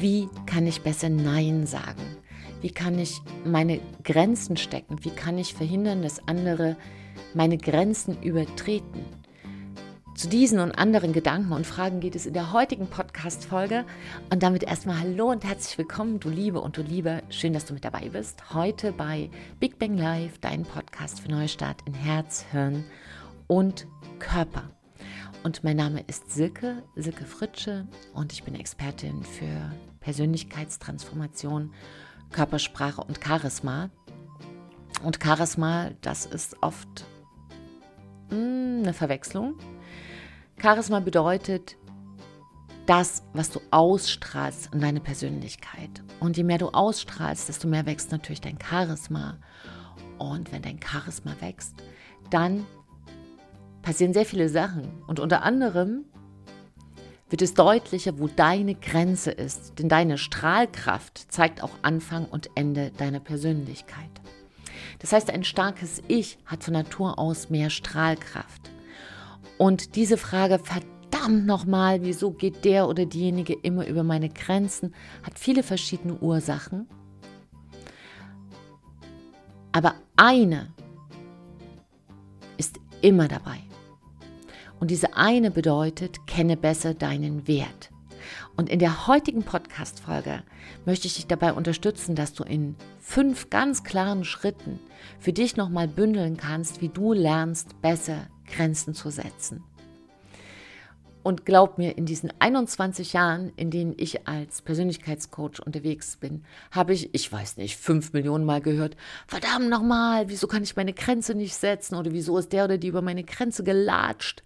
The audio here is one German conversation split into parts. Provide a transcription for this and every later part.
wie kann ich besser Nein sagen? Wie kann ich meine Grenzen stecken? Wie kann ich verhindern, dass andere meine Grenzen übertreten? Zu diesen und anderen Gedanken und Fragen geht es in der heutigen Podcast-Folge. Und damit erstmal Hallo und herzlich willkommen, du Liebe und du Liebe. Schön, dass du mit dabei bist. Heute bei Big Bang Live, dein Podcast für Neustart in Herz, Hirn und Körper. Und mein Name ist Silke, Silke Fritsche und ich bin Expertin für Persönlichkeitstransformation, Körpersprache und Charisma. Und Charisma, das ist oft mh, hm, eine Verwechslung. Charisma bedeutet das, was du ausstrahlst in deine Persönlichkeit. Und je mehr du ausstrahlst, desto mehr wächst natürlich dein Charisma. Und wenn dein Charisma wächst, dann passieren sehr viele Sachen. Und unter anderem wird es deutlicher, wo deine Grenze ist. Denn deine Strahlkraft zeigt auch Anfang und Ende deiner Persönlichkeit. Das heißt, ein starkes Ich hat von Natur aus mehr Strahlkraft. Und diese Frage, verdammt nochmal, wieso geht der oder diejenige immer über meine Grenzen, hat viele verschiedene Ursachen. Aber eine ist immer dabei. Und diese eine bedeutet, kenne besser deinen Wert. Und in der heutigen Podcast-Folge möchte ich dich dabei unterstützen, dass du in fünf ganz klaren Schritten für dich nochmal bündeln kannst, wie du lernst, besser Grenzen zu setzen. Und glaub mir, in diesen 21 Jahren, in denen ich als Persönlichkeitscoach unterwegs bin, habe ich, ich weiß nicht, fünf Millionen Mal gehört, verdammt nochmal, wieso kann ich meine Grenze nicht setzen oder wieso ist der oder die über meine Grenze gelatscht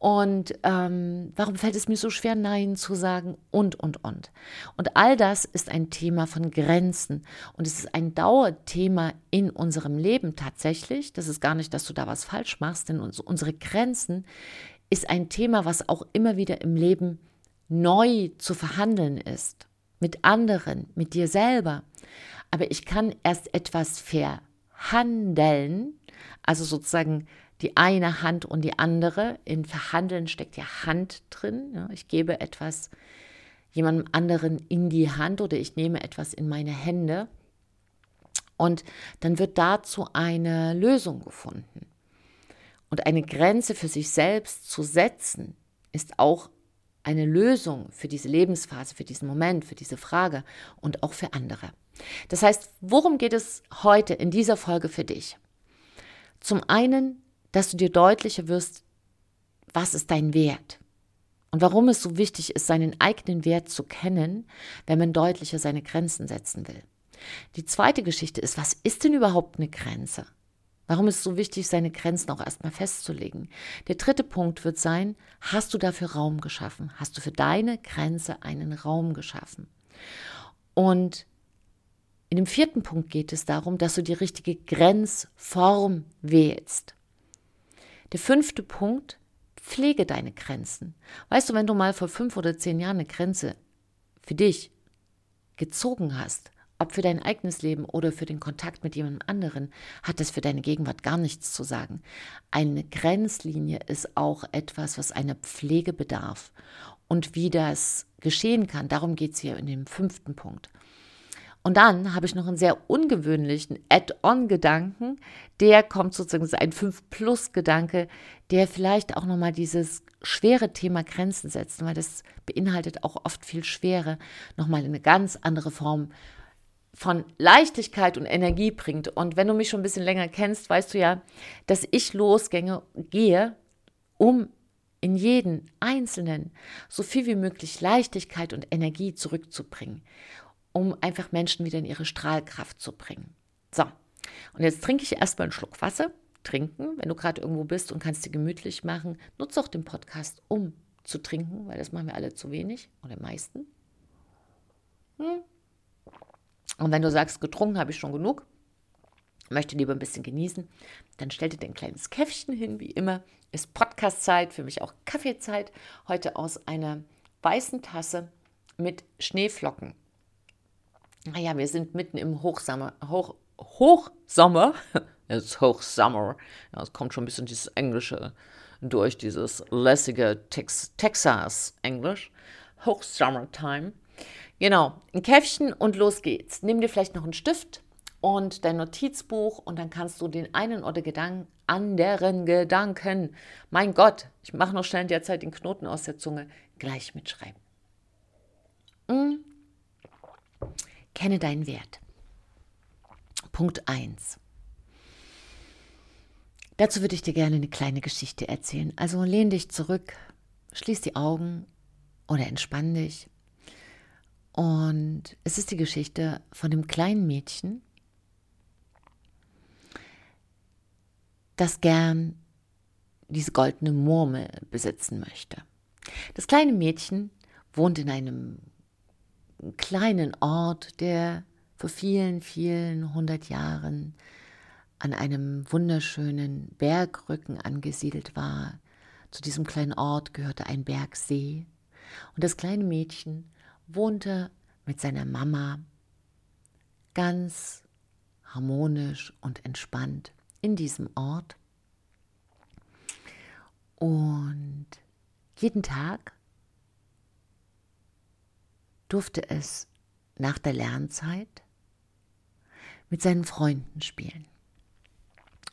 und ähm, warum fällt es mir so schwer, Nein zu sagen und, und, und. Und all das ist ein Thema von Grenzen und es ist ein Dauerthema in unserem Leben tatsächlich. Das ist gar nicht, dass du da was falsch machst, denn unsere Grenzen ist ein Thema, was auch immer wieder im Leben neu zu verhandeln ist. Mit anderen, mit dir selber. Aber ich kann erst etwas verhandeln, also sozusagen die eine Hand und die andere. In Verhandeln steckt ja Hand drin. Ich gebe etwas jemandem anderen in die Hand oder ich nehme etwas in meine Hände. Und dann wird dazu eine Lösung gefunden. Und eine Grenze für sich selbst zu setzen, ist auch eine Lösung für diese Lebensphase, für diesen Moment, für diese Frage und auch für andere. Das heißt, worum geht es heute in dieser Folge für dich? Zum einen, dass du dir deutlicher wirst, was ist dein Wert? Und warum es so wichtig ist, seinen eigenen Wert zu kennen, wenn man deutlicher seine Grenzen setzen will. Die zweite Geschichte ist, was ist denn überhaupt eine Grenze? Warum ist es so wichtig, seine Grenzen auch erstmal festzulegen? Der dritte Punkt wird sein, hast du dafür Raum geschaffen? Hast du für deine Grenze einen Raum geschaffen? Und in dem vierten Punkt geht es darum, dass du die richtige Grenzform wählst. Der fünfte Punkt, pflege deine Grenzen. Weißt du, wenn du mal vor fünf oder zehn Jahren eine Grenze für dich gezogen hast, ob für dein eigenes Leben oder für den Kontakt mit jemandem anderen, hat das für deine Gegenwart gar nichts zu sagen. Eine Grenzlinie ist auch etwas, was einer Pflege bedarf. Und wie das geschehen kann, darum geht es hier in dem fünften Punkt. Und dann habe ich noch einen sehr ungewöhnlichen Add-on-Gedanken. Der kommt sozusagen, das ist ein 5-Plus-Gedanke, der vielleicht auch nochmal dieses schwere Thema Grenzen setzt, weil das beinhaltet auch oft viel Schwere, nochmal in eine ganz andere Form von Leichtigkeit und Energie bringt. Und wenn du mich schon ein bisschen länger kennst, weißt du ja, dass ich losgänge, gehe, um in jeden Einzelnen so viel wie möglich Leichtigkeit und Energie zurückzubringen, um einfach Menschen wieder in ihre Strahlkraft zu bringen. So, und jetzt trinke ich erstmal einen Schluck Wasser. Trinken, wenn du gerade irgendwo bist und kannst dir gemütlich machen, nutze auch den Podcast, um zu trinken, weil das machen wir alle zu wenig oder meisten. Hm. Und wenn du sagst, getrunken habe ich schon genug, möchte lieber ein bisschen genießen, dann stell dir dein kleines Käffchen hin, wie immer. Ist Podcast-Zeit, für mich auch Kaffeezeit. Heute aus einer weißen Tasse mit Schneeflocken. Naja, wir sind mitten im Hochsommer. Hoch, Hochsommer. Es ist Hochsommer. Ja, es kommt schon ein bisschen dieses Englische durch, dieses lässige Tex Texas-Englisch. Hochsummertime. Genau, ein Käffchen und los geht's. Nimm dir vielleicht noch einen Stift und dein Notizbuch und dann kannst du den einen oder Gedanken, anderen Gedanken, mein Gott, ich mache noch schnell in der Zeit den Knoten aus der Zunge, gleich mitschreiben. Mhm. Kenne deinen Wert. Punkt 1. Dazu würde ich dir gerne eine kleine Geschichte erzählen. Also lehn dich zurück, schließ die Augen oder entspann dich. Und es ist die Geschichte von dem kleinen Mädchen, das gern diese goldene Murmel besitzen möchte. Das kleine Mädchen wohnt in einem kleinen Ort, der vor vielen, vielen hundert Jahren an einem wunderschönen Bergrücken angesiedelt war. Zu diesem kleinen Ort gehörte ein Bergsee. Und das kleine Mädchen wohnte mit seiner Mama ganz harmonisch und entspannt in diesem Ort. Und jeden Tag durfte es nach der Lernzeit mit seinen Freunden spielen.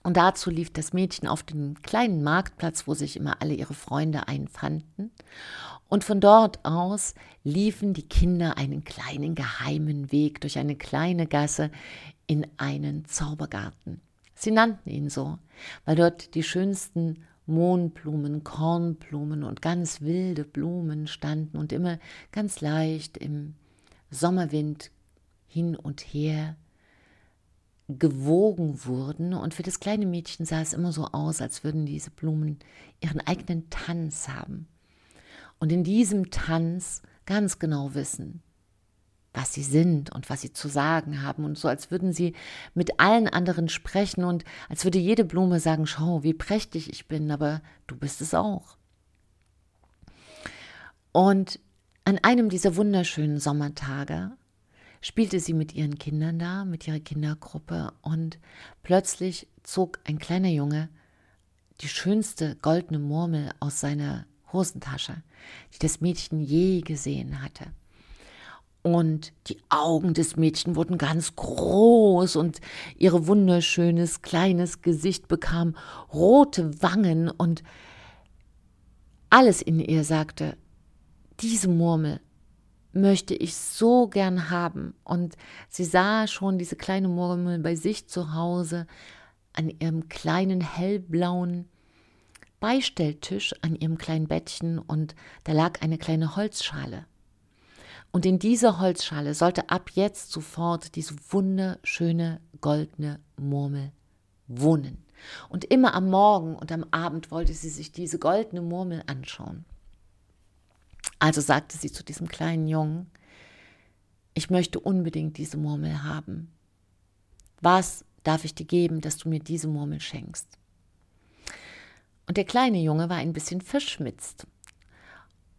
Und dazu lief das Mädchen auf den kleinen Marktplatz, wo sich immer alle ihre Freunde einfanden. Und von dort aus liefen die Kinder einen kleinen geheimen Weg durch eine kleine Gasse in einen Zaubergarten. Sie nannten ihn so, weil dort die schönsten Mohnblumen, Kornblumen und ganz wilde Blumen standen und immer ganz leicht im Sommerwind hin und her gewogen wurden. Und für das kleine Mädchen sah es immer so aus, als würden diese Blumen ihren eigenen Tanz haben. Und in diesem Tanz ganz genau wissen, was sie sind und was sie zu sagen haben. Und so, als würden sie mit allen anderen sprechen und als würde jede Blume sagen, schau, wie prächtig ich bin, aber du bist es auch. Und an einem dieser wunderschönen Sommertage spielte sie mit ihren Kindern da, mit ihrer Kindergruppe und plötzlich zog ein kleiner Junge die schönste goldene Murmel aus seiner Hosentasche, die das Mädchen je gesehen hatte. Und die Augen des Mädchen wurden ganz groß und ihr wunderschönes kleines Gesicht bekam rote Wangen und alles in ihr sagte, diese Murmel möchte ich so gern haben. Und sie sah schon diese kleine Murmel bei sich zu Hause an ihrem kleinen hellblauen Beistelltisch, an ihrem kleinen Bettchen und da lag eine kleine Holzschale. Und in dieser Holzschale sollte ab jetzt sofort diese wunderschöne goldene Murmel wohnen. Und immer am Morgen und am Abend wollte sie sich diese goldene Murmel anschauen. Also sagte sie zu diesem kleinen Jungen, ich möchte unbedingt diese Murmel haben. Was darf ich dir geben, dass du mir diese Murmel schenkst? Und der kleine Junge war ein bisschen verschmitzt.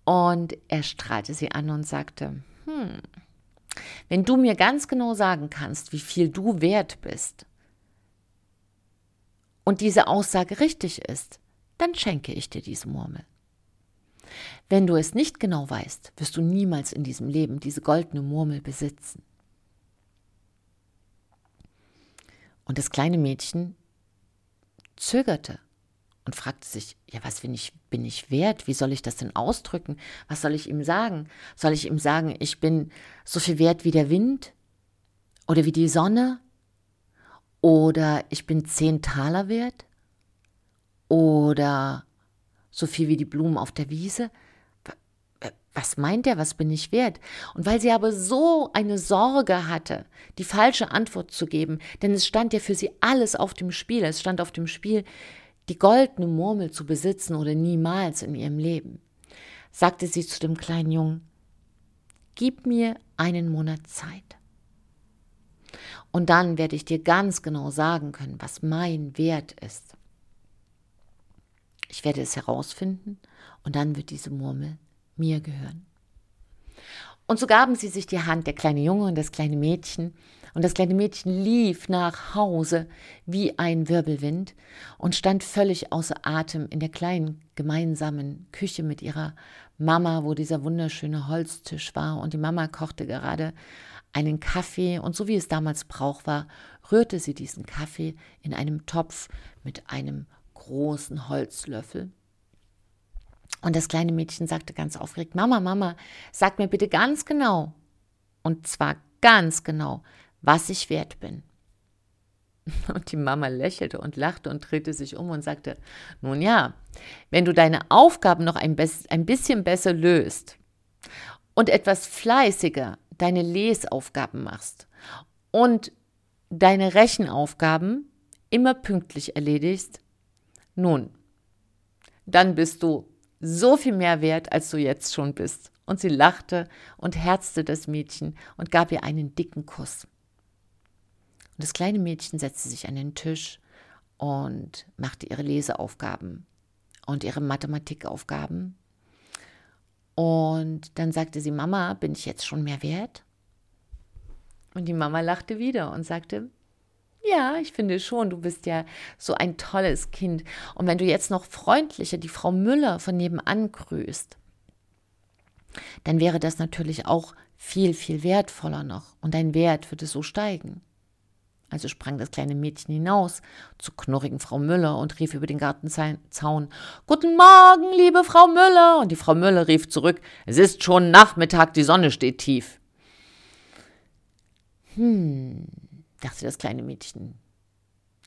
Und er strahlte sie an und sagte, hm, wenn du mir ganz genau sagen kannst, wie viel du wert bist, und diese Aussage richtig ist, dann schenke ich dir diese Murmel. Wenn du es nicht genau weißt, wirst du niemals in diesem Leben diese goldene Murmel besitzen. Und das kleine Mädchen zögerte und fragte sich, ja, was bin ich, bin ich wert? Wie soll ich das denn ausdrücken? Was soll ich ihm sagen? Soll ich ihm sagen, ich bin so viel wert wie der Wind? Oder wie die Sonne? Oder ich bin zehn Taler wert? Oder so viel wie die Blumen auf der Wiese? was meint er, was bin ich wert? Und weil sie aber so eine Sorge hatte, die falsche Antwort zu geben, denn es stand ja für sie alles auf dem Spiel, es stand auf dem Spiel, die goldene Murmel zu besitzen oder niemals in ihrem Leben, sagte sie zu dem kleinen Jungen, gib mir einen Monat Zeit. Und dann werde ich dir ganz genau sagen können, was mein Wert ist. Ich werde es herausfinden und dann wird diese Murmel mir gehören. Und so gaben sie sich die Hand, der kleine Junge und das kleine Mädchen, Und das kleine Mädchen lief nach Hause wie ein Wirbelwind und stand völlig außer Atem in der kleinen gemeinsamen Küche mit ihrer Mama, wo dieser wunderschöne Holztisch war. Und die Mama kochte gerade einen Kaffee und so wie es damals Brauch war, rührte sie diesen Kaffee in einem Topf mit einem großen Holzlöffel. Und das kleine Mädchen sagte ganz aufgeregt, Mama, Mama, sag mir bitte ganz genau, und zwar ganz genau, was ich wert bin. Und die Mama lächelte und lachte und drehte sich um und sagte, nun ja, wenn du deine Aufgaben noch ein, ein bisschen besser löst und etwas fleißiger deine Lesaufgaben machst und deine Rechenaufgaben immer pünktlich erledigst, nun, dann bist du so viel mehr wert, als du jetzt schon bist. Und sie lachte und herzte das Mädchen und gab ihr einen dicken Kuss. Und das kleine Mädchen setzte sich an den Tisch und machte ihre Leseaufgaben und ihre Mathematikaufgaben. Und dann sagte sie, Mama, bin ich jetzt schon mehr wert? Und die Mama lachte wieder und sagte, ja, ich finde schon, du bist ja so ein tolles Kind. Und wenn du jetzt noch freundlicher die Frau Müller von nebenan grüßt, dann wäre das natürlich auch viel, viel wertvoller noch. Und dein Wert würde so steigen. Also sprang das kleine Mädchen hinaus zur knurrigen Frau Müller und rief über den Gartenzaun Guten Morgen, liebe Frau Müller. Und die Frau Müller rief zurück Es ist schon Nachmittag, die Sonne steht tief. Hm, dachte das kleine Mädchen.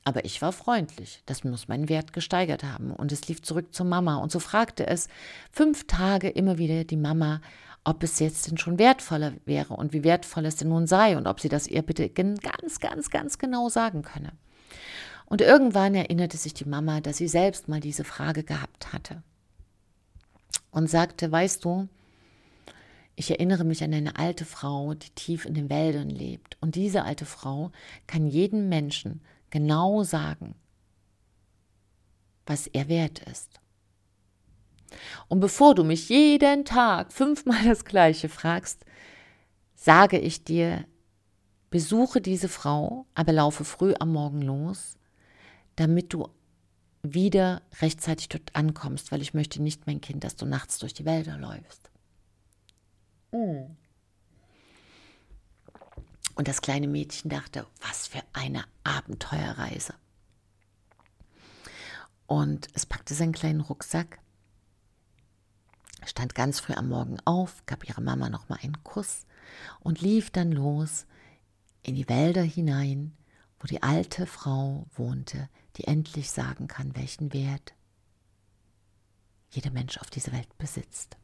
Aber ich war freundlich, das muss meinen Wert gesteigert haben. Und es lief zurück zur Mama und so fragte es fünf Tage immer wieder die Mama, ob es jetzt denn schon wertvoller wäre und wie wertvoll es denn nun sei und ob sie das ihr bitte ganz, ganz, ganz genau sagen könne. Und irgendwann erinnerte sich die Mama, dass sie selbst mal diese Frage gehabt hatte und sagte, weißt du, ich erinnere mich an eine alte Frau, die tief in den Wäldern lebt. Und diese alte Frau kann jedem Menschen genau sagen, was er wert ist. Und bevor du mich jeden Tag fünfmal das gleiche fragst, sage ich dir, besuche diese Frau, aber laufe früh am Morgen los, damit du wieder rechtzeitig dort ankommst, weil ich möchte nicht, mein Kind, dass du nachts durch die Wälder läufst. Mm. Und das kleine Mädchen dachte, was für eine Abenteuerreise. Und es packte seinen kleinen Rucksack stand ganz früh am Morgen auf, gab ihrer Mama noch mal einen Kuss und lief dann los in die Wälder hinein, wo die alte Frau wohnte, die endlich sagen kann, welchen Wert jeder Mensch auf dieser Welt besitzt.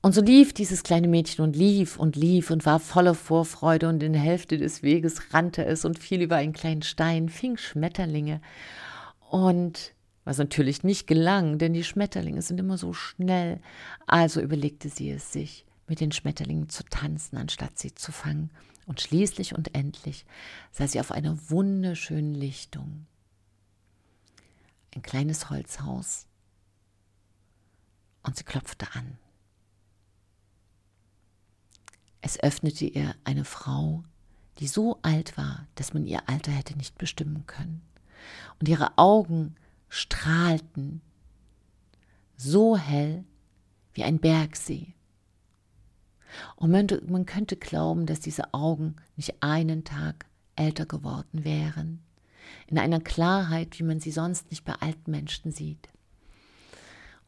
Und so lief dieses kleine Mädchen und lief und lief und war voller Vorfreude und in der Hälfte des Weges rannte es und fiel über einen kleinen Stein, fing Schmetterlinge und was natürlich nicht gelang, denn die Schmetterlinge sind immer so schnell. Also überlegte sie es sich, mit den Schmetterlingen zu tanzen, anstatt sie zu fangen. Und schließlich und endlich sah sie auf einer wunderschönen Lichtung. Ein kleines Holzhaus. Und sie klopfte an. Es öffnete ihr eine Frau, die so alt war, dass man ihr Alter hätte nicht bestimmen können. Und ihre Augen strahlten so hell wie ein Bergsee. Und man, man könnte glauben, dass diese Augen nicht einen Tag älter geworden wären, in einer Klarheit, wie man sie sonst nicht bei alten Menschen sieht.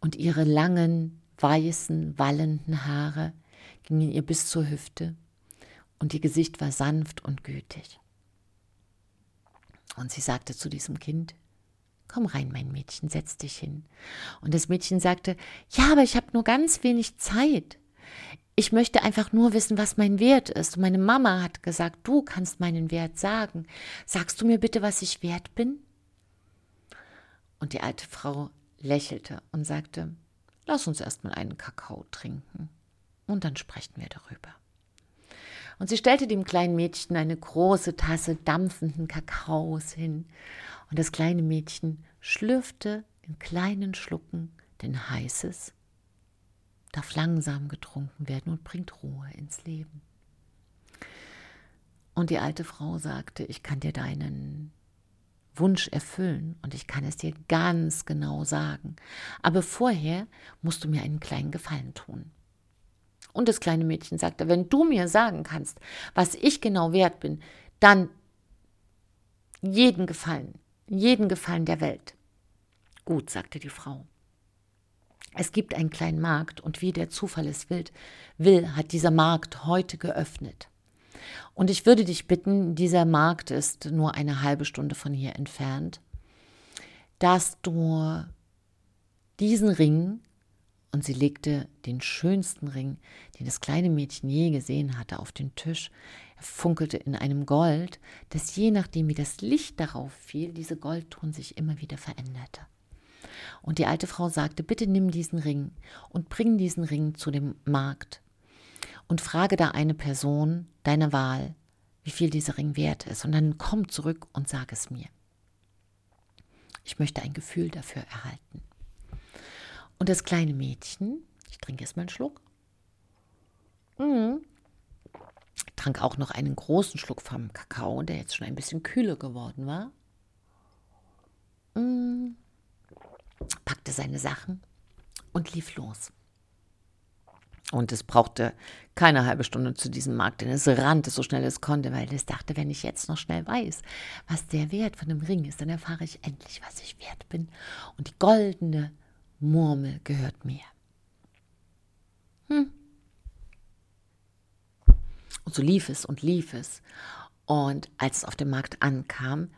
Und ihre langen, weißen, wallenden Haare gingen ihr bis zur Hüfte und ihr Gesicht war sanft und gütig. Und sie sagte zu diesem Kind, Komm rein, mein Mädchen, setz dich hin. Und das Mädchen sagte, ja, aber ich habe nur ganz wenig Zeit. Ich möchte einfach nur wissen, was mein Wert ist. Und meine Mama hat gesagt, du kannst meinen Wert sagen. Sagst du mir bitte, was ich wert bin? Und die alte Frau lächelte und sagte, lass uns erst mal einen Kakao trinken und dann sprechen wir darüber. Und sie stellte dem kleinen Mädchen eine große Tasse dampfenden Kakaos hin und das kleine Mädchen schlürfte in kleinen Schlucken, denn heißes darf langsam getrunken werden und bringt Ruhe ins Leben. Und die alte Frau sagte, ich kann dir deinen Wunsch erfüllen und ich kann es dir ganz genau sagen. Aber vorher musst du mir einen kleinen Gefallen tun. Und das kleine Mädchen sagte, wenn du mir sagen kannst, was ich genau wert bin, dann jeden Gefallen, jeden Gefallen der Welt. Gut, sagte die Frau. Es gibt einen kleinen Markt und wie der Zufall es will, will, hat dieser Markt heute geöffnet. Und ich würde dich bitten, dieser Markt ist nur eine halbe Stunde von hier entfernt, dass du diesen Ring, und sie legte den schönsten Ring, den das kleine Mädchen je gesehen hatte, auf den Tisch. Er funkelte in einem Gold, das je nachdem, wie das Licht darauf fiel, diese Goldton sich immer wieder veränderte. Und die alte Frau sagte, bitte nimm diesen Ring und bring diesen Ring zu dem Markt und frage da eine Person deiner Wahl, wie viel dieser Ring wert ist. Und dann komm zurück und sag es mir. Ich möchte ein Gefühl dafür erhalten. Und das kleine Mädchen, ich trinke erst mal einen Schluck, mhm. trank auch noch einen großen Schluck vom Kakao, der jetzt schon ein bisschen kühler geworden war. Mhm. Packte seine Sachen und lief los. Und es brauchte keine halbe Stunde zu diesem Markt, denn es rannte so schnell es konnte, weil es dachte, wenn ich jetzt noch schnell weiß, was der Wert von dem Ring ist, dann erfahre ich endlich, was ich wert bin. Und die goldene Murmel gehört mir. Hm. Und so lief es und lief es. Und als es auf dem Markt ankam,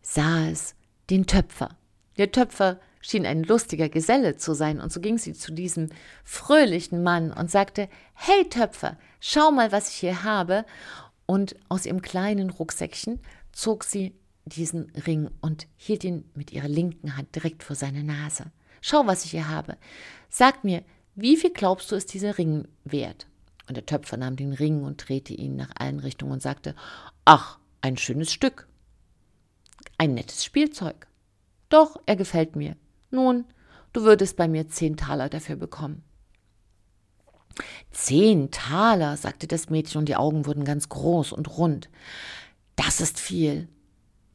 sah es den Töpfer. Der Töpfer schien ein lustiger Geselle zu sein, und so ging sie zu diesem fröhlichen Mann und sagte Hey Töpfer, schau mal, was ich hier habe. Und aus ihrem kleinen Rucksäckchen zog sie diesen Ring und hielt ihn mit ihrer linken Hand direkt vor seine Nase. Schau, was ich hier habe. Sag mir, wie viel glaubst du, ist dieser Ring wert? Und der Töpfer nahm den Ring und drehte ihn nach allen Richtungen und sagte, ach, ein schönes Stück. Ein nettes Spielzeug. Doch, er gefällt mir. Nun, du würdest bei mir zehn Taler dafür bekommen. Zehn Taler, sagte das Mädchen, und die Augen wurden ganz groß und rund. Das ist viel.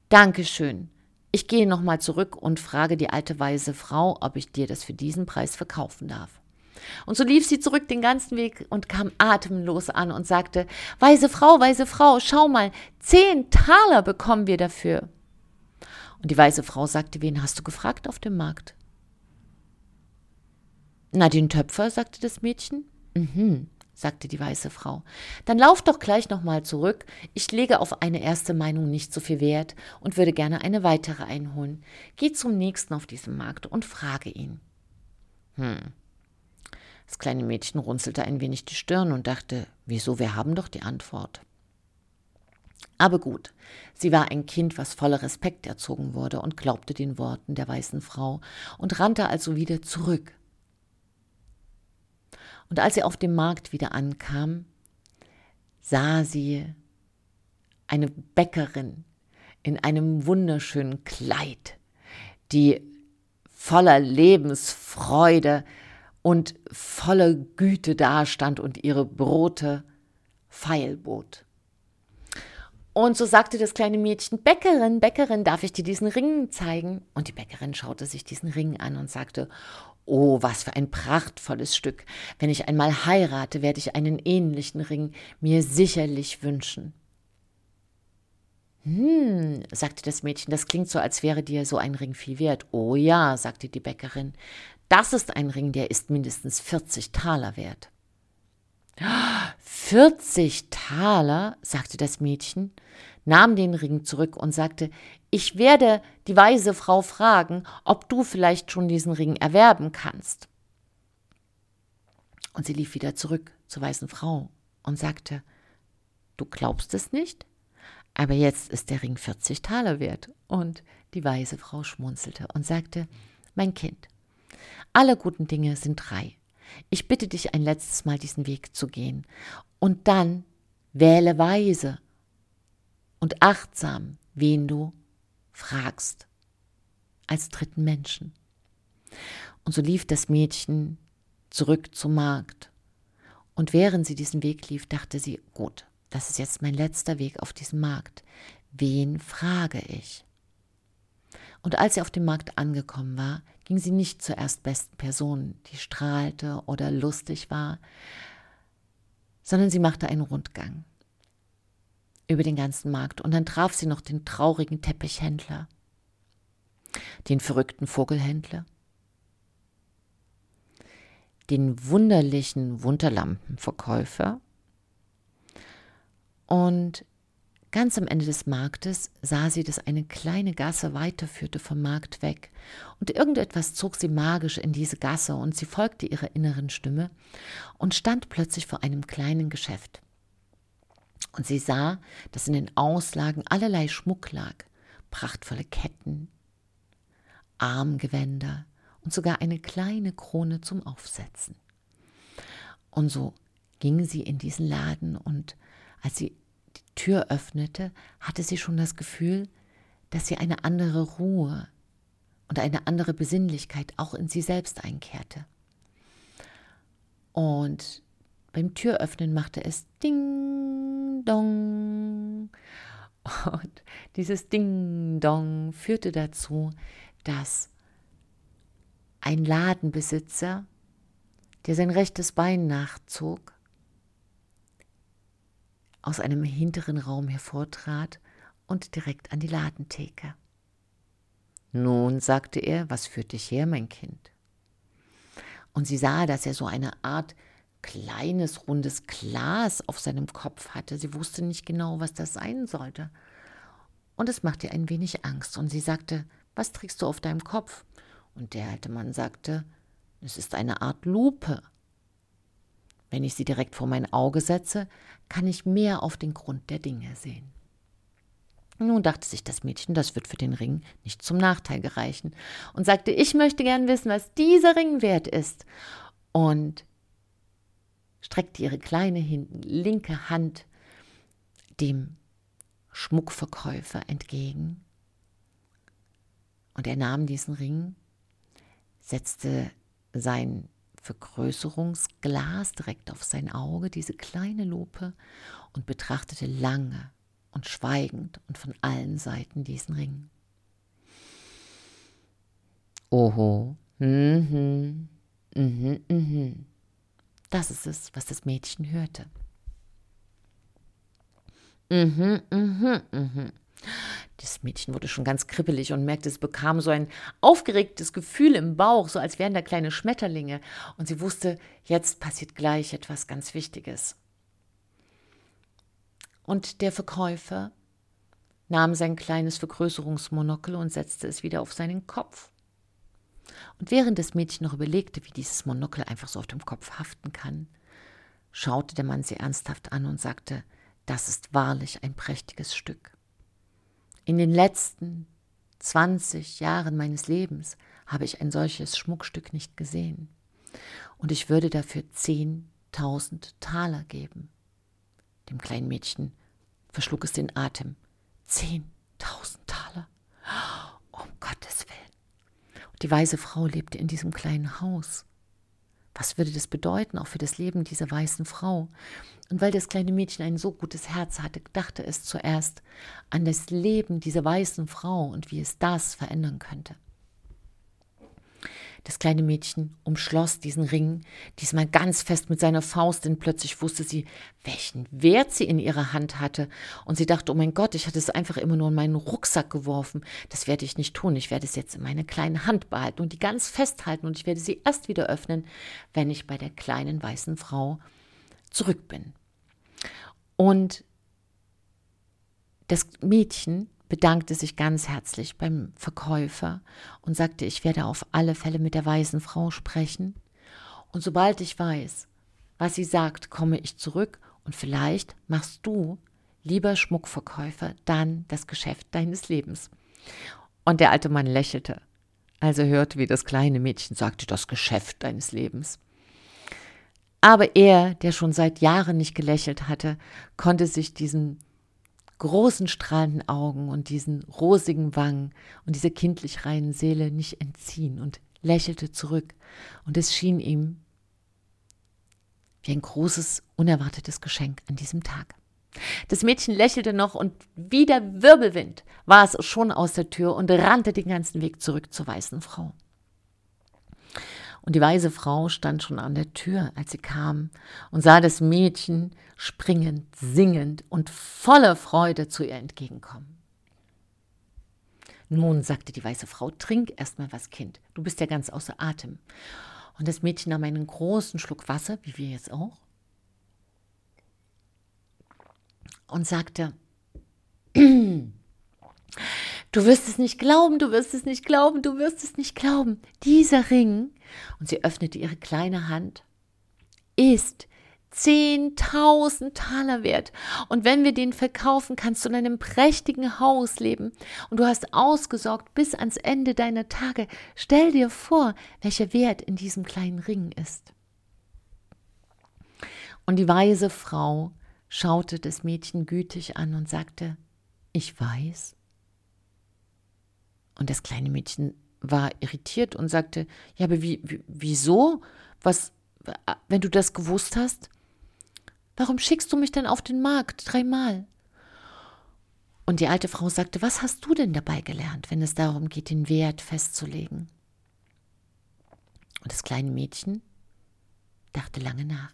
Dankeschön. Ich gehe nochmal zurück und frage die alte weise Frau, ob ich dir das für diesen Preis verkaufen darf. Und so lief sie zurück den ganzen Weg und kam atemlos an und sagte, Weise Frau, weise Frau, schau mal, zehn Taler bekommen wir dafür. Und die weise Frau sagte, wen hast du gefragt auf dem Markt? Na, den Töpfer, sagte das Mädchen. Mhm, sagte die weiße Frau. Dann lauf doch gleich nochmal zurück. Ich lege auf eine erste Meinung nicht so viel Wert und würde gerne eine weitere einholen. Geh zum nächsten auf diesem Markt und frage ihn. Hm. Das kleine Mädchen runzelte ein wenig die Stirn und dachte, wieso, wir haben doch die Antwort. Aber gut, sie war ein Kind, was voller Respekt erzogen wurde und glaubte den Worten der weißen Frau und rannte also wieder zurück. Und als sie auf dem Markt wieder ankam, sah sie eine Bäckerin in einem wunderschönen Kleid, die voller Lebensfreude und voller Güte dastand und ihre Brote feilbot. Und so sagte das kleine Mädchen, Bäckerin, Bäckerin, darf ich dir diesen Ring zeigen? Und die Bäckerin schaute sich diesen Ring an und sagte, Oh, was für ein prachtvolles Stück. Wenn ich einmal heirate, werde ich einen ähnlichen Ring mir sicherlich wünschen. Hm, sagte das Mädchen, das klingt so, als wäre dir so ein Ring viel wert. Oh ja, sagte die Bäckerin, das ist ein Ring, der ist mindestens 40 Taler wert. 40 Taler, sagte das Mädchen, nahm den Ring zurück und sagte, ich werde die weise Frau fragen, ob du vielleicht schon diesen Ring erwerben kannst. Und sie lief wieder zurück zur weißen Frau und sagte, du glaubst es nicht, aber jetzt ist der Ring 40 Taler wert. Und die weise Frau schmunzelte und sagte, mein Kind, alle guten Dinge sind drei. Ich bitte dich ein letztes Mal diesen Weg zu gehen. Und dann wähle weise und achtsam, wen du fragst, als dritten Menschen. Und so lief das Mädchen zurück zum Markt. Und während sie diesen Weg lief, dachte sie, gut, das ist jetzt mein letzter Weg auf diesem Markt. Wen frage ich? Und als sie auf dem Markt angekommen war, ging sie nicht zur erstbesten Person, die strahlte oder lustig war, sondern sie machte einen Rundgang über den ganzen Markt. Und dann traf sie noch den traurigen Teppichhändler, den verrückten Vogelhändler, den wunderlichen Wunderlampenverkäufer. Und ganz am Ende des Marktes sah sie, dass eine kleine Gasse weiterführte vom Markt weg. Und irgendetwas zog sie magisch in diese Gasse und sie folgte ihrer inneren Stimme und stand plötzlich vor einem kleinen Geschäft. Und sie sah, dass in den Auslagen allerlei Schmuck lag, prachtvolle Ketten, Armgewänder und sogar eine kleine Krone zum Aufsetzen. Und so ging sie in diesen Laden und als sie die Tür öffnete, hatte sie schon das Gefühl, dass sie eine andere Ruhe und eine andere Besinnlichkeit auch in sie selbst einkehrte. Und beim Türöffnen machte es Ding Dong. Und dieses Ding Dong führte dazu, dass ein Ladenbesitzer, der sein rechtes Bein nachzog, aus einem hinteren Raum hervortrat und direkt an die Ladentheke. Nun, sagte er, was führt dich her, mein Kind? Und sie sah, dass er so eine Art kleines, rundes Glas auf seinem Kopf hatte. Sie wusste nicht genau, was das sein sollte. Und es machte ihr ein wenig Angst. Und sie sagte, was trägst du auf deinem Kopf? Und der alte Mann sagte, es ist eine Art Lupe. Wenn ich sie direkt vor mein Auge setze, kann ich mehr auf den Grund der Dinge sehen. Nun dachte sich das Mädchen, das wird für den Ring nicht zum Nachteil gereichen und sagte, ich möchte gern wissen, was dieser Ring wert ist. Und streckte ihre kleine linke Hand dem Schmuckverkäufer entgegen. Und er nahm diesen Ring, setzte sein Vergrößerungsglas direkt auf sein Auge, diese kleine Lupe, und betrachtete lange und schweigend und von allen Seiten diesen Ring. Oho, mhm, mhm, mhm. Das ist es, was das Mädchen hörte. Mhm, mhm, mhm. Das Mädchen wurde schon ganz kribbelig und merkte, es bekam so ein aufgeregtes Gefühl im Bauch, so als wären da kleine Schmetterlinge. Und sie wusste, jetzt passiert gleich etwas ganz Wichtiges. Und der Verkäufer nahm sein kleines Vergrößerungsmonokel und setzte es wieder auf seinen Kopf. Und während das Mädchen noch überlegte, wie dieses Monokel einfach so auf dem Kopf haften kann, schaute der Mann sie ernsthaft an und sagte, das ist wahrlich ein prächtiges Stück. In den letzten 20 Jahren meines Lebens habe ich ein solches Schmuckstück nicht gesehen. Und ich würde dafür 10.000 Taler geben. Dem kleinen Mädchen verschlug es den Atem. 10.000 Taler. Um Gottes Willen. Die weise Frau lebte in diesem kleinen Haus. Was würde das bedeuten, auch für das Leben dieser weißen Frau? Und weil das kleine Mädchen ein so gutes Herz hatte, dachte es zuerst an das Leben dieser weißen Frau und wie es das verändern könnte. Das kleine Mädchen umschloss diesen Ring, diesmal ganz fest mit seiner Faust, denn plötzlich wusste sie, welchen Wert sie in ihrer Hand hatte. Und sie dachte, oh mein Gott, ich hatte es einfach immer nur in meinen Rucksack geworfen. Das werde ich nicht tun. Ich werde es jetzt in meine kleine Hand behalten und die ganz festhalten und ich werde sie erst wieder öffnen, wenn ich bei der kleinen weißen Frau zurück bin. Und das Mädchen bedankte sich ganz herzlich beim Verkäufer und sagte, ich werde auf alle Fälle mit der weisen Frau sprechen. Und sobald ich weiß, was sie sagt, komme ich zurück und vielleicht machst du, lieber Schmuckverkäufer, dann das Geschäft deines Lebens. Und der alte Mann lächelte, als er hörte, wie das kleine Mädchen sagte, das Geschäft deines Lebens. Aber er, der schon seit Jahren nicht gelächelt hatte, konnte sich diesen großen strahlenden Augen und diesen rosigen Wangen und dieser kindlich reinen Seele nicht entziehen und lächelte zurück. Und es schien ihm wie ein großes, unerwartetes Geschenk an diesem Tag. Das Mädchen lächelte noch und wie der Wirbelwind war es schon aus der Tür und rannte den ganzen Weg zurück zur weißen Frau. Und die weise Frau stand schon an der Tür, als sie kam und sah das Mädchen springend, singend und voller Freude zu ihr entgegenkommen. Nun, sagte die weiße Frau, trink erst mal was, Kind. Du bist ja ganz außer Atem. Und das Mädchen nahm einen großen Schluck Wasser, wie wir jetzt auch, und sagte, du wirst es nicht glauben, du wirst es nicht glauben, du wirst es nicht glauben. Dieser Ring, und sie öffnete ihre kleine Hand, ist 10.000 Taler wert. Und wenn wir den verkaufen, kannst du in einem prächtigen Haus leben. Und du hast ausgesorgt bis ans Ende deiner Tage. Stell dir vor, welcher Wert in diesem kleinen Ring ist. Und die weise Frau schaute das Mädchen gütig an und sagte, ich weiß. Und das kleine Mädchen war irritiert und sagte, ja, aber wie, wie, wieso? Was, wenn du das gewusst hast? Warum schickst du mich denn auf den Markt dreimal? Und die alte Frau sagte, was hast du denn dabei gelernt, wenn es darum geht, den Wert festzulegen? Und das kleine Mädchen dachte lange nach.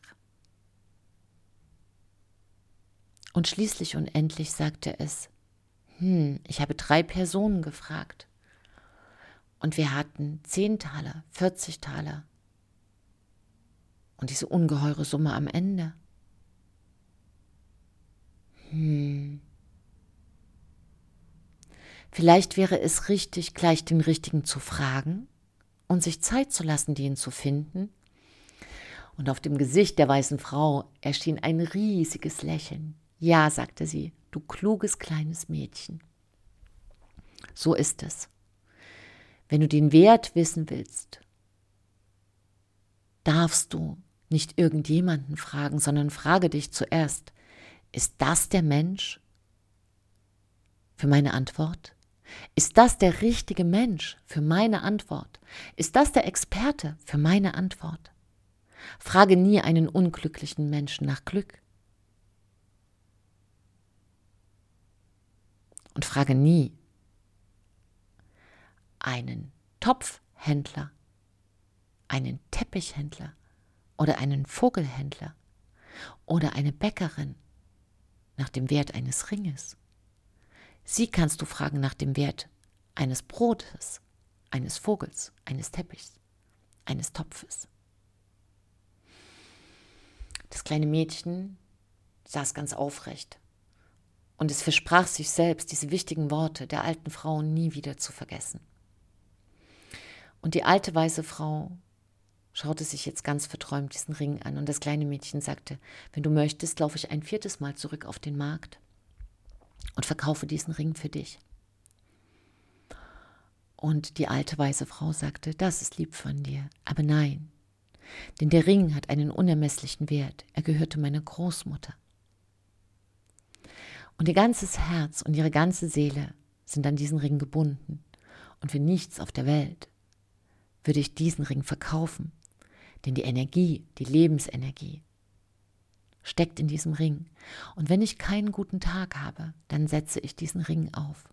Und schließlich und endlich sagte es, hm, ich habe drei Personen gefragt. Und wir hatten zehn Taler, 40 Taler. Und diese ungeheure Summe am Ende. Hm. Vielleicht wäre es richtig, gleich den Richtigen zu fragen und sich Zeit zu lassen, den zu finden. Und auf dem Gesicht der weißen Frau erschien ein riesiges Lächeln. Ja, sagte sie, du kluges kleines Mädchen. So ist es. Wenn du den Wert wissen willst, darfst du nicht irgendjemanden fragen, sondern frage dich zuerst, ist das der Mensch für meine Antwort? Ist das der richtige Mensch für meine Antwort? Ist das der Experte für meine Antwort? Frage nie einen unglücklichen Menschen nach Glück. Und frage nie einen Topfhändler, einen Teppichhändler oder einen Vogelhändler oder eine Bäckerin nach dem Wert eines Ringes. Sie kannst du fragen nach dem Wert eines Brotes, eines Vogels, eines Teppichs, eines Topfes. Das kleine Mädchen saß ganz aufrecht und es versprach sich selbst, diese wichtigen Worte der alten Frau nie wieder zu vergessen. Und die alte weiße Frau schaute sich jetzt ganz verträumt diesen Ring an und das kleine Mädchen sagte, wenn du möchtest, laufe ich ein viertes Mal zurück auf den Markt und verkaufe diesen Ring für dich. Und die alte weiße Frau sagte, das ist lieb von dir, aber nein, denn der Ring hat einen unermesslichen Wert, er gehörte meiner Großmutter. Und ihr ganzes Herz und ihre ganze Seele sind an diesen Ring gebunden, und für nichts auf der Welt würde ich diesen Ring verkaufen, denn die Energie, die Lebensenergie, steckt in diesem Ring. Und wenn ich keinen guten Tag habe, dann setze ich diesen Ring auf.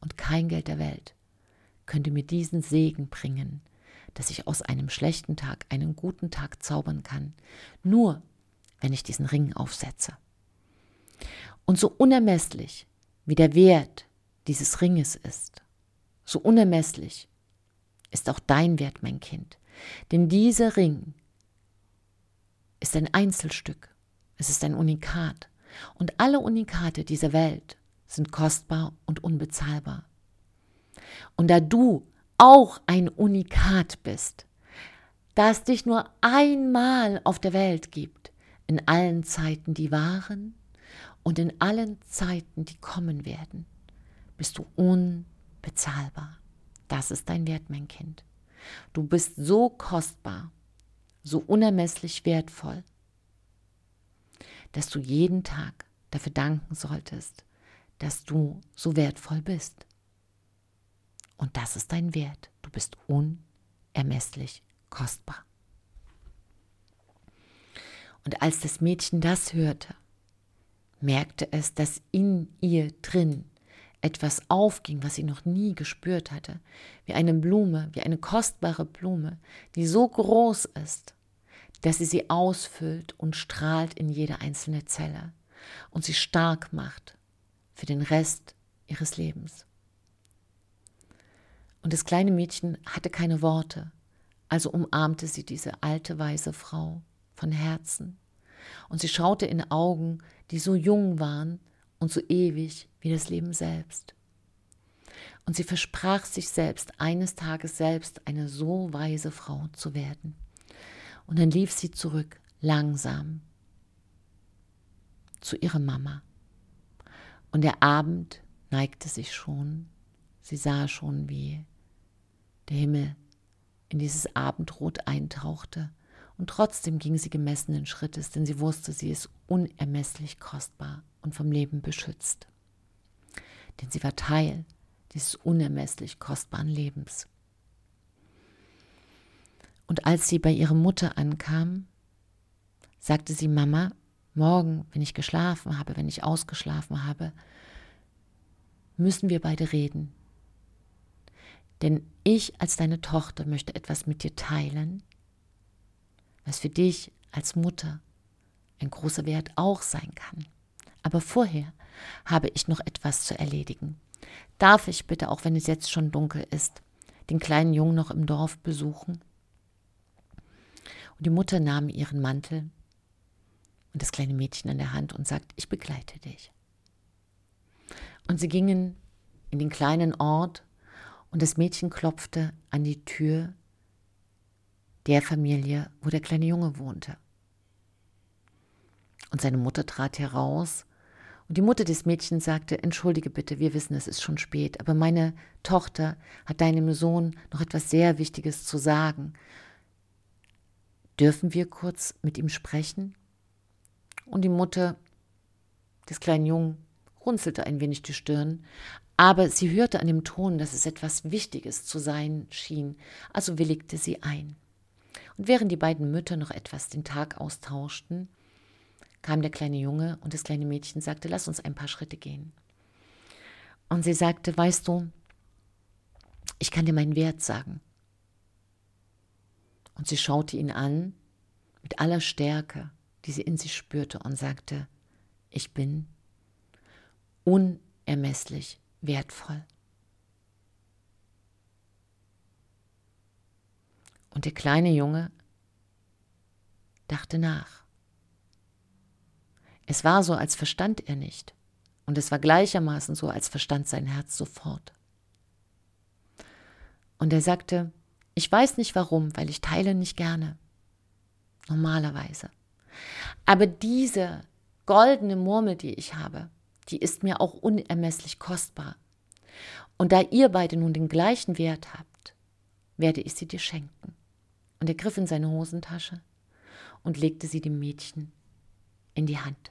Und kein Geld der Welt könnte mir diesen Segen bringen, dass ich aus einem schlechten Tag einen guten Tag zaubern kann, nur wenn ich diesen Ring aufsetze. Und so unermesslich wie der Wert dieses Ringes ist, so unermesslich ist auch dein Wert, mein Kind. Denn dieser Ring ist ein Einzelstück, es ist ein Unikat. Und alle Unikate dieser Welt sind kostbar und unbezahlbar. Und da du auch ein Unikat bist, das dich nur einmal auf der Welt gibt, in allen Zeiten, die waren und in allen Zeiten, die kommen werden, bist du unbezahlbar. Das ist dein Wert, mein Kind. Du bist so kostbar, so unermesslich wertvoll, dass du jeden Tag dafür danken solltest, dass du so wertvoll bist. Und das ist dein Wert. Du bist unermesslich kostbar. Und als das Mädchen das hörte, merkte es, dass in ihr drin etwas aufging, was sie noch nie gespürt hatte, wie eine Blume, wie eine kostbare Blume, die so groß ist, dass sie sie ausfüllt und strahlt in jede einzelne Zelle und sie stark macht für den Rest ihres Lebens. Und das kleine Mädchen hatte keine Worte, also umarmte sie diese alte weise Frau von Herzen. Und sie schaute in Augen, die so jung waren und so ewig wie das Leben selbst. Und sie versprach sich selbst, eines Tages selbst eine so weise Frau zu werden. Und dann lief sie zurück, langsam, zu ihrer Mama. Und der Abend neigte sich schon. Sie sah schon, wie der Himmel in dieses Abendrot eintauchte. Und trotzdem ging sie gemessenen Schrittes, denn sie wusste, sie ist unermesslich kostbar und vom Leben beschützt. Denn sie war Teil dieses unermesslich kostbaren Lebens. Und als sie bei ihrer Mutter ankam, sagte sie, Mama, morgen, wenn ich geschlafen habe, wenn ich ausgeschlafen habe, müssen wir beide reden. Denn ich als deine Tochter möchte etwas mit dir teilen, was für dich als Mutter ein großer Wert auch sein kann. Aber vorher habe ich noch etwas zu erledigen. Darf ich bitte, auch wenn es jetzt schon dunkel ist, den kleinen Jungen noch im Dorf besuchen? Und die Mutter nahm ihren Mantel und das kleine Mädchen an der Hand und sagte, ich begleite dich. Und sie gingen in den kleinen Ort und das Mädchen klopfte an die Tür der Familie, wo der kleine Junge wohnte. Und seine Mutter trat heraus und die Mutter des Mädchens sagte, entschuldige bitte, wir wissen, es ist schon spät, aber meine Tochter hat deinem Sohn noch etwas sehr Wichtiges zu sagen. Dürfen wir kurz mit ihm sprechen? Und die Mutter des kleinen Jungen runzelte ein wenig die Stirn, aber sie hörte an dem Ton, dass es etwas Wichtiges zu sein schien, also willigte sie ein. Und während die beiden Mütter noch etwas den Tag austauschten, kam der kleine Junge und das kleine Mädchen sagte, lass uns ein paar Schritte gehen. Und sie sagte, weißt du, ich kann dir meinen Wert sagen. Und sie schaute ihn an mit aller Stärke, die sie in sich spürte und sagte, ich bin unermesslich wertvoll. Und der kleine Junge dachte nach. Es war so, als verstand er nicht. Und es war gleichermaßen so, als verstand sein Herz sofort. Und er sagte, ich weiß nicht warum, weil ich teile nicht gerne. Normalerweise. Aber diese goldene Murmel, die ich habe, die ist mir auch unermesslich kostbar. Und da ihr beide nun den gleichen Wert habt, werde ich sie dir schenken. Und er griff in seine Hosentasche und legte sie dem Mädchen in die Hand.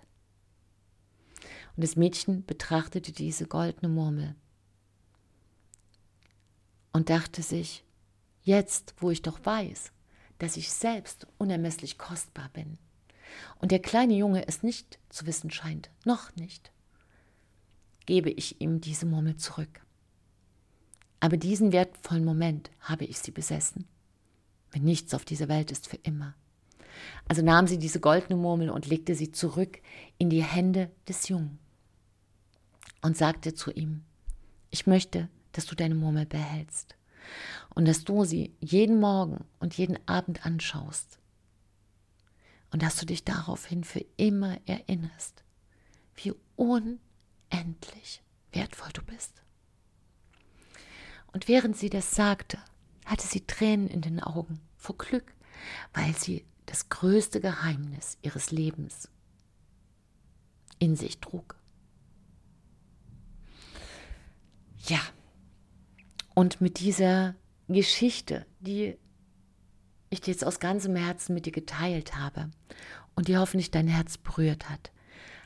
Und das Mädchen betrachtete diese goldene Murmel und dachte sich, jetzt, wo ich doch weiß, dass ich selbst unermesslich kostbar bin, und der kleine Junge es nicht zu wissen scheint, noch nicht, gebe ich ihm diese Murmel zurück. Aber diesen wertvollen Moment habe ich sie besessen. Wenn nichts auf dieser Welt ist für immer. Also nahm sie diese goldene Murmel und legte sie zurück in die Hände des Jungen und sagte zu ihm, ich möchte, dass du deine Murmel behältst und dass du sie jeden Morgen und jeden Abend anschaust und dass du dich daraufhin für immer erinnerst, wie unendlich wertvoll du bist. Und während sie das sagte, hatte sie Tränen in den Augen vor Glück, weil sie das größte Geheimnis ihres Lebens in sich trug. Ja, und mit dieser Geschichte, die ich dir jetzt aus ganzem Herzen mit dir geteilt habe und die hoffentlich dein Herz berührt hat,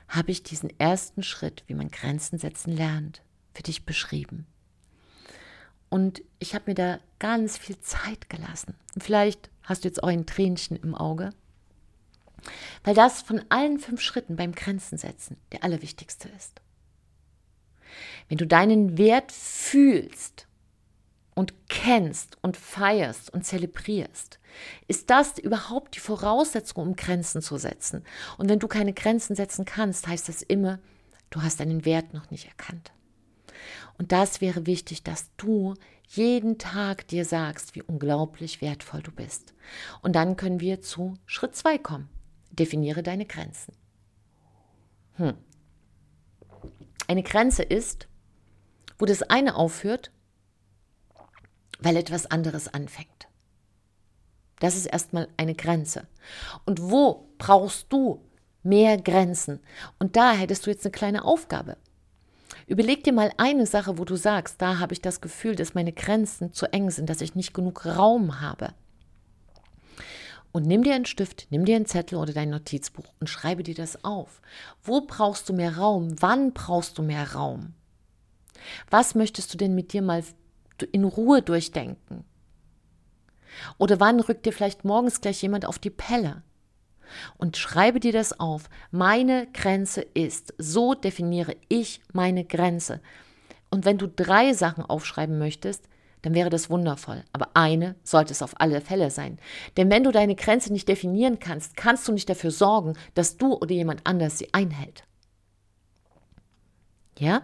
habe ich diesen ersten Schritt, wie man Grenzen setzen lernt, für dich beschrieben. Und ich habe mir da ganz viel Zeit gelassen. Vielleicht hast du jetzt auch ein Tränchen im Auge. Weil das von allen fünf Schritten beim Grenzen setzen der allerwichtigste ist. Wenn du deinen Wert fühlst und kennst und feierst und zelebrierst, ist das überhaupt die Voraussetzung, um Grenzen zu setzen. Und wenn du keine Grenzen setzen kannst, heißt das immer, du hast deinen Wert noch nicht erkannt. Und das wäre wichtig, dass du jeden Tag dir sagst, wie unglaublich wertvoll du bist. Und dann können wir zu Schritt 2 kommen. Definiere deine Grenzen. Hm. Eine Grenze ist, wo das eine aufhört, weil etwas anderes anfängt. Das ist erstmal eine Grenze. Und wo brauchst du mehr Grenzen? Und da hättest du jetzt eine kleine Aufgabe. Überleg dir mal eine Sache, wo du sagst, da habe ich das Gefühl, dass meine Grenzen zu eng sind, dass ich nicht genug Raum habe. Und nimm dir einen Stift, nimm dir einen Zettel oder dein Notizbuch und schreibe dir das auf. Wo brauchst du mehr Raum? Wann brauchst du mehr Raum? Was möchtest du denn mit dir mal in Ruhe durchdenken? Oder wann rückt dir vielleicht morgens gleich jemand auf die Pelle? Und schreibe dir das auf. Meine Grenze ist, so definiere ich meine Grenze. Und wenn du drei Sachen aufschreiben möchtest, dann wäre das wundervoll. Aber eine sollte es auf alle Fälle sein. Denn wenn du deine Grenze nicht definieren kannst, kannst du nicht dafür sorgen, dass du oder jemand anders sie einhält. Ja?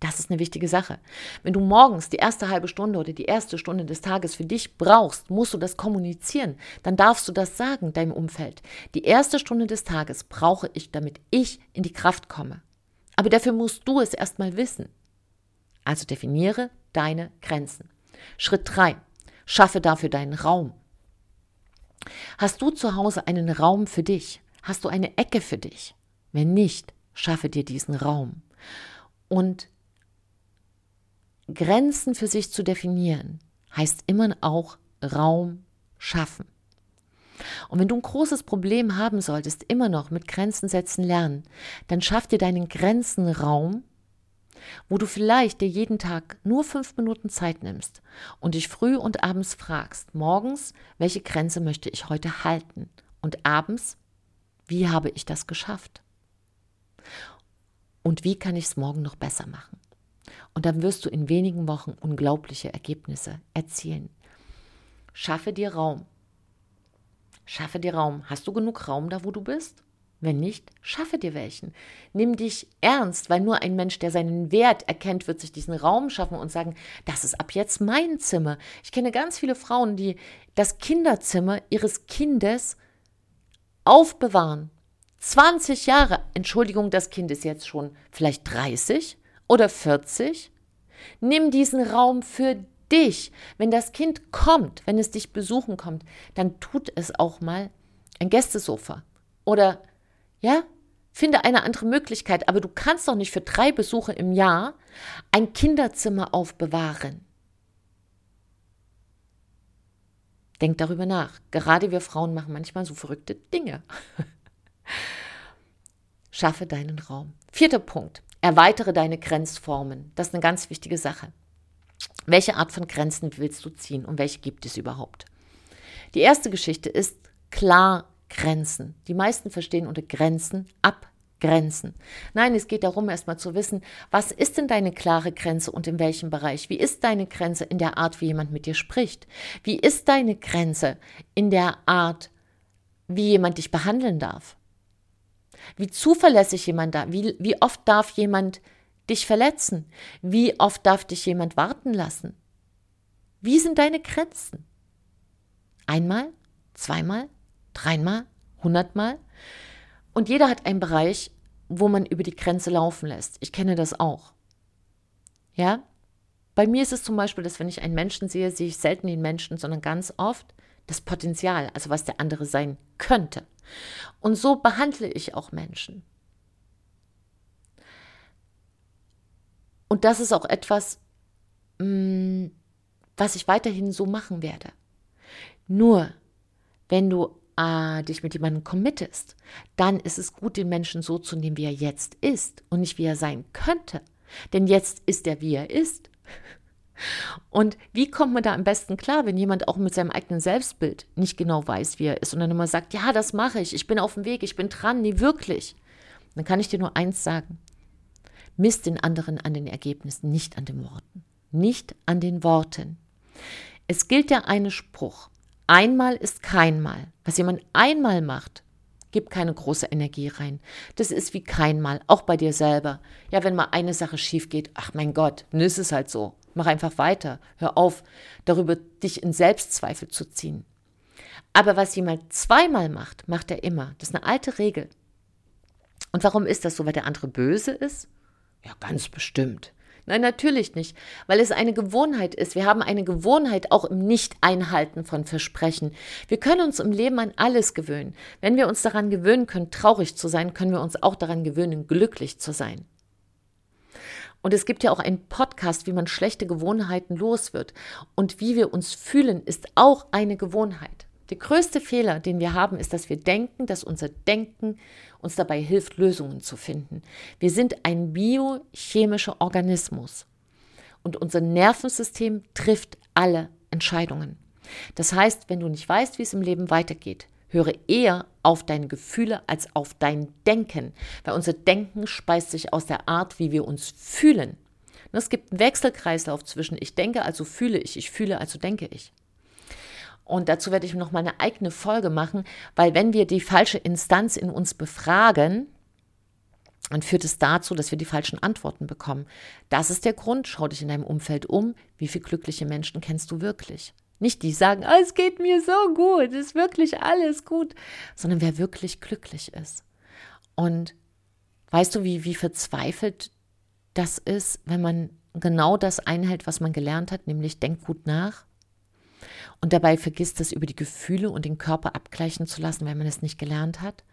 Das ist eine wichtige Sache. Wenn du morgens die erste halbe Stunde oder die erste Stunde des Tages für dich brauchst, musst du das kommunizieren. Dann darfst du das sagen deinem Umfeld. Die erste Stunde des Tages brauche ich, damit ich in die Kraft komme. Aber dafür musst du es erstmal wissen. Also definiere deine Grenzen. Schritt 3. Schaffe dafür deinen Raum. Hast du zu Hause einen Raum für dich? Hast du eine Ecke für dich? Wenn nicht, schaffe dir diesen Raum. Und Grenzen für sich zu definieren, heißt immer auch Raum schaffen. Und wenn du ein großes Problem haben solltest, immer noch mit Grenzen setzen lernen, dann schaff dir deinen Grenzenraum, wo du vielleicht dir jeden Tag nur fünf Minuten Zeit nimmst und dich früh und abends fragst, morgens, welche Grenze möchte ich heute halten? Und abends, wie habe ich das geschafft? Und wie kann ich es morgen noch besser machen? Und dann wirst du in wenigen Wochen unglaubliche Ergebnisse erzielen. Schaffe dir Raum. Schaffe dir Raum. Hast du genug Raum da, wo du bist? Wenn nicht, schaffe dir welchen. Nimm dich ernst, weil nur ein Mensch, der seinen Wert erkennt, wird sich diesen Raum schaffen und sagen, das ist ab jetzt mein Zimmer. Ich kenne ganz viele Frauen, die das Kinderzimmer ihres Kindes aufbewahren. 20 Jahre. Entschuldigung, das Kind ist jetzt schon vielleicht 30 oder 40. Nimm diesen Raum für dich. Wenn das Kind kommt, wenn es dich besuchen kommt, dann tut es auch mal ein Gästesofa. Oder, ja, finde eine andere Möglichkeit. Aber du kannst doch nicht für drei Besuche im Jahr ein Kinderzimmer aufbewahren. Denk darüber nach. Gerade wir Frauen machen manchmal so verrückte Dinge. Schaffe deinen Raum. Vierter Punkt. Erweitere deine Grenzformen. Das ist eine ganz wichtige Sache. Welche Art von Grenzen willst du ziehen und welche gibt es überhaupt? Die erste Geschichte ist klar Grenzen. Die meisten verstehen unter Grenzen abgrenzen. Nein, es geht darum, erstmal zu wissen, was ist denn deine klare Grenze und in welchem Bereich? Wie ist deine Grenze in der Art, wie jemand mit dir spricht? Wie ist deine Grenze in der Art, wie jemand dich behandeln darf? Wie zuverlässig jemand da, wie, wie oft darf jemand dich verletzen? Wie oft darf dich jemand warten lassen? Wie sind deine Grenzen? Einmal, zweimal, dreimal, hundertmal? Und jeder hat einen Bereich, wo man über die Grenze laufen lässt. Ich kenne das auch. Ja? Bei mir ist es zum Beispiel, dass wenn ich einen Menschen sehe, sehe ich selten den Menschen, sondern ganz oft das Potenzial, also was der andere sein könnte. Und so behandle ich auch Menschen. Und das ist auch etwas, mm, was ich weiterhin so machen werde. Nur, wenn du äh, dich mit jemandem committest, dann ist es gut, den Menschen so zu nehmen, wie er jetzt ist und nicht wie er sein könnte. Denn jetzt ist er, wie er ist. Und wie kommt man da am besten klar, wenn jemand auch mit seinem eigenen Selbstbild nicht genau weiß, wie er ist und dann immer sagt, ja, das mache ich, ich bin auf dem Weg, ich bin dran, nie wirklich. Dann kann ich dir nur eins sagen. Misst den anderen an den Ergebnissen, nicht an den Worten. Nicht an den Worten. Es gilt der eine Spruch. Einmal ist keinmal. Was jemand einmal macht, Gib keine große Energie rein. Das ist wie keinmal, auch bei dir selber. Ja, wenn mal eine Sache schief geht, ach mein Gott, dann ist es halt so. Mach einfach weiter. Hör auf, darüber dich in Selbstzweifel zu ziehen. Aber was jemand zweimal macht, macht er immer. Das ist eine alte Regel. Und warum ist das so? Weil der andere böse ist? Ja, ganz bestimmt. Nein, natürlich nicht, weil es eine Gewohnheit ist. Wir haben eine Gewohnheit auch im Nicht-Einhalten von Versprechen. Wir können uns im Leben an alles gewöhnen. Wenn wir uns daran gewöhnen können, traurig zu sein, können wir uns auch daran gewöhnen, glücklich zu sein. Und es gibt ja auch einen Podcast, wie man schlechte Gewohnheiten los wird. Und wie wir uns fühlen, ist auch eine Gewohnheit. Der größte Fehler, den wir haben, ist, dass wir denken, dass unser Denken uns dabei hilft, Lösungen zu finden. Wir sind ein biochemischer Organismus und unser Nervensystem trifft alle Entscheidungen. Das heißt, wenn du nicht weißt, wie es im Leben weitergeht, höre eher auf deine Gefühle als auf dein Denken, weil unser Denken speist sich aus der Art, wie wir uns fühlen. Und es gibt einen Wechselkreislauf zwischen ich denke, also fühle ich, ich fühle, also denke ich. Und dazu werde ich noch mal eine eigene Folge machen, weil wenn wir die falsche Instanz in uns befragen, dann führt es dazu, dass wir die falschen Antworten bekommen. Das ist der Grund. Schau dich in deinem Umfeld um. Wie viele glückliche Menschen kennst du wirklich? Nicht die sagen, oh, es geht mir so gut, es ist wirklich alles gut, sondern wer wirklich glücklich ist. Und weißt du, wie, wie verzweifelt das ist, wenn man genau das einhält, was man gelernt hat, nämlich denk gut nach, und dabei vergisst es über die Gefühle und den Körper abgleichen zu lassen, weil man es nicht gelernt hat.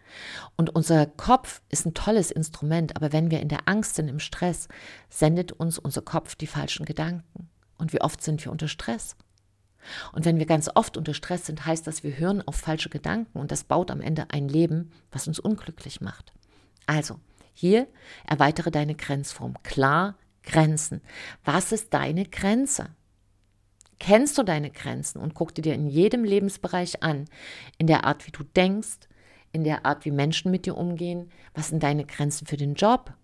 Und unser Kopf ist ein tolles Instrument, aber wenn wir in der Angst sind, im Stress, sendet uns unser Kopf die falschen Gedanken. Und wie oft sind wir unter Stress? Und wenn wir ganz oft unter Stress sind, heißt das, wir hören auf falsche Gedanken und das baut am Ende ein Leben, was uns unglücklich macht. Also, hier erweitere deine Grenzform. Klar, Grenzen. Was ist deine Grenze? Kennst du deine Grenzen und guck dir in jedem Lebensbereich an, in der Art, wie du denkst, in der Art, wie Menschen mit dir umgehen, was sind deine Grenzen für den Job?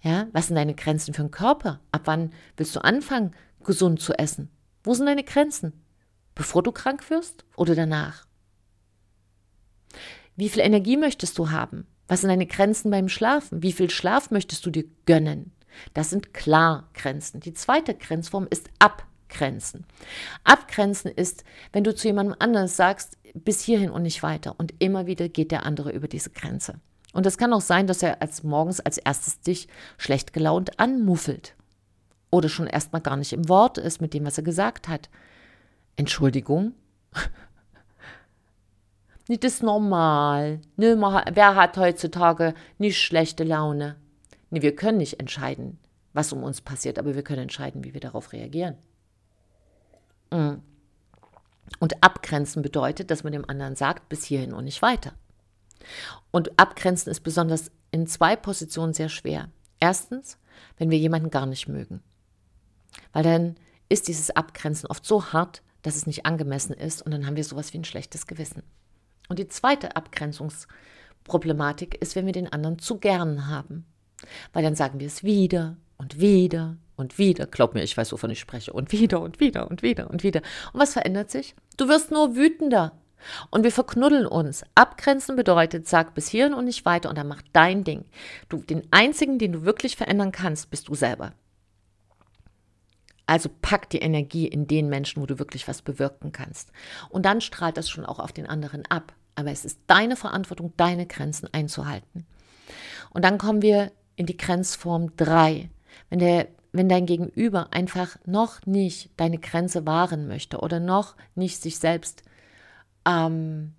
Ja, was sind deine Grenzen für den Körper? Ab wann willst du anfangen, gesund zu essen? Wo sind deine Grenzen? Bevor du krank wirst oder danach? Wie viel Energie möchtest du haben? Was sind deine Grenzen beim Schlafen? Wie viel Schlaf möchtest du dir gönnen? Das sind Klargrenzen. Die zweite Grenzform ist Abgrenzen. Abgrenzen ist, wenn du zu jemandem anders sagst, bis hierhin und nicht weiter. Und immer wieder geht der andere über diese Grenze. Und es kann auch sein, dass er als morgens als erstes dich schlecht gelaunt anmuffelt. Oder schon erstmal gar nicht im Wort ist mit dem, was er gesagt hat. Entschuldigung? Nicht ist normal. Nö, wer hat heutzutage nicht schlechte Laune? Nee, wir können nicht entscheiden, was um uns passiert, aber wir können entscheiden, wie wir darauf reagieren. Mm. Und abgrenzen bedeutet, dass man dem anderen sagt, bis hierhin und nicht weiter. Und abgrenzen ist besonders in zwei Positionen sehr schwer. Erstens, wenn wir jemanden gar nicht mögen. Weil dann ist dieses Abgrenzen oft so hart, dass es nicht angemessen ist und dann haben wir sowas wie ein schlechtes Gewissen. Und die zweite Abgrenzungsproblematik ist, wenn wir den anderen zu gern haben. Weil dann sagen wir es wieder und wieder und wieder. Glaub mir, ich weiß, wovon ich spreche. Und wieder und wieder und wieder und wieder. Und was verändert sich? Du wirst nur wütender. Und wir verknuddeln uns. Abgrenzen bedeutet, sag bis hierhin und nicht weiter und dann mach dein Ding. Du, den einzigen, den du wirklich verändern kannst, bist du selber. Also pack die Energie in den Menschen, wo du wirklich was bewirken kannst. Und dann strahlt das schon auch auf den anderen ab. Aber es ist deine Verantwortung, deine Grenzen einzuhalten. Und dann kommen wir in die Grenzform 3. Wenn, der, wenn dein Gegenüber einfach noch nicht deine Grenze wahren möchte oder noch nicht sich selbst ähm,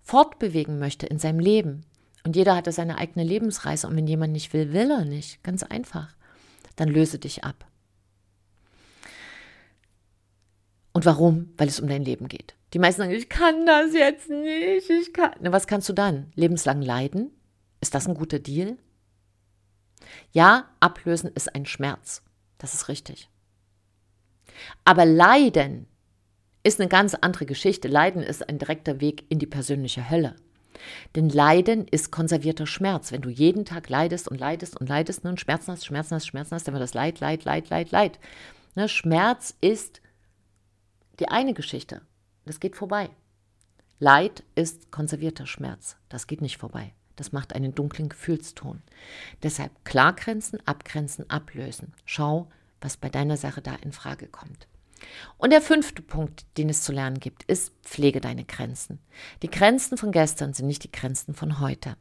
fortbewegen möchte in seinem Leben. Und jeder hat seine eigene Lebensreise. Und wenn jemand nicht will, will er nicht. Ganz einfach. Dann löse dich ab. Und warum? Weil es um dein Leben geht. Die meisten sagen, ich kann das jetzt nicht. Ich kann. Na, was kannst du dann? Lebenslang leiden? Ist das ein guter Deal? Ja, ablösen ist ein Schmerz. Das ist richtig. Aber Leiden ist eine ganz andere Geschichte. Leiden ist ein direkter Weg in die persönliche Hölle. Denn Leiden ist konservierter Schmerz. Wenn du jeden Tag leidest und leidest und leidest ne, und Schmerzen hast, Schmerzen hast, Schmerzen hast, dann wird das Leid, Leid, Leid, Leid, Leid. Ne, Schmerz ist die eine Geschichte. Das geht vorbei. Leid ist konservierter Schmerz. Das geht nicht vorbei. Das macht einen dunklen Gefühlston. Deshalb klargrenzen, abgrenzen, ablösen. Schau, was bei deiner Sache da in Frage kommt. Und der fünfte Punkt, den es zu lernen gibt, ist, pflege deine Grenzen. Die Grenzen von gestern sind nicht die Grenzen von heute.